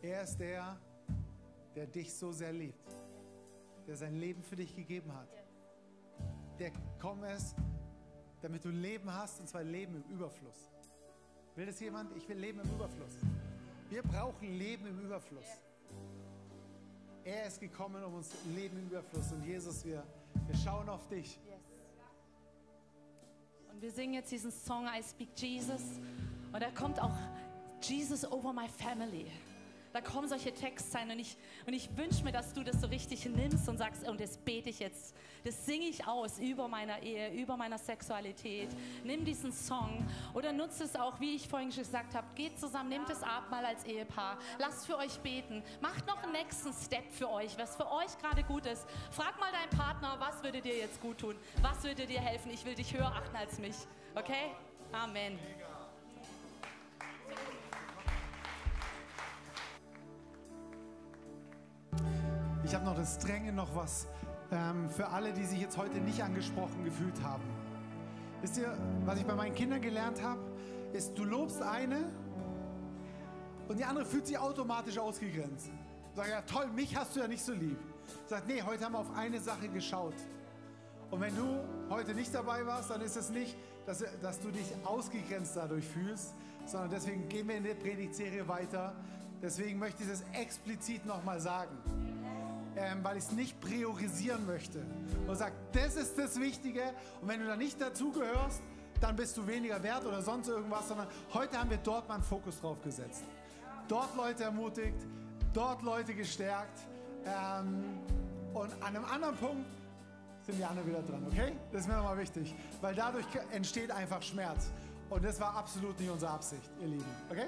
Er ist der, der dich so sehr liebt, der sein Leben für dich gegeben hat, der gekommen ist, damit du Leben hast, und zwar Leben im Überfluss. Will das jemand? Ich will Leben im Überfluss. Wir brauchen Leben im Überfluss. Er ist gekommen, um uns Leben im Überfluss. Und Jesus, wir, wir schauen auf dich. Und wir singen jetzt diesen Song I Speak Jesus. Und da kommt auch Jesus over my family da kommen solche Textzeilen und ich, und ich wünsche mir, dass du das so richtig nimmst und sagst, und das bete ich jetzt, das singe ich aus über meiner Ehe, über meiner Sexualität. Nimm diesen Song oder nutze es auch, wie ich vorhin gesagt habe, geht zusammen, nehmt es ab mal als Ehepaar, lasst für euch beten, macht noch einen nächsten Step für euch, was für euch gerade gut ist. Frag mal deinen Partner, was würde dir jetzt gut tun, was würde dir helfen, ich will dich höher achten als mich, okay? Amen. Ich habe noch das Dränge, noch was ähm, für alle, die sich jetzt heute nicht angesprochen gefühlt haben. Wisst ihr, was ich bei meinen Kindern gelernt habe, ist, du lobst eine und die andere fühlt sich automatisch ausgegrenzt. Sag ja, toll, mich hast du ja nicht so lieb. Sagt, nee, heute haben wir auf eine Sache geschaut. Und wenn du heute nicht dabei warst, dann ist es nicht, dass, dass du dich ausgegrenzt dadurch fühlst, sondern deswegen gehen wir in der Predigtserie weiter. Deswegen möchte ich es explizit nochmal sagen ähm, weil ich es nicht priorisieren möchte. Und sagt, das ist das Wichtige. Und wenn du da nicht dazugehörst, dann bist du weniger wert oder sonst irgendwas, sondern heute haben wir dort mal einen Fokus drauf gesetzt. Dort Leute ermutigt, dort Leute gestärkt. Ähm, und an einem anderen Punkt sind die anderen wieder dran, okay? Das ist mir nochmal wichtig, weil dadurch entsteht einfach Schmerz. Und das war absolut nicht unsere Absicht, ihr Lieben, okay?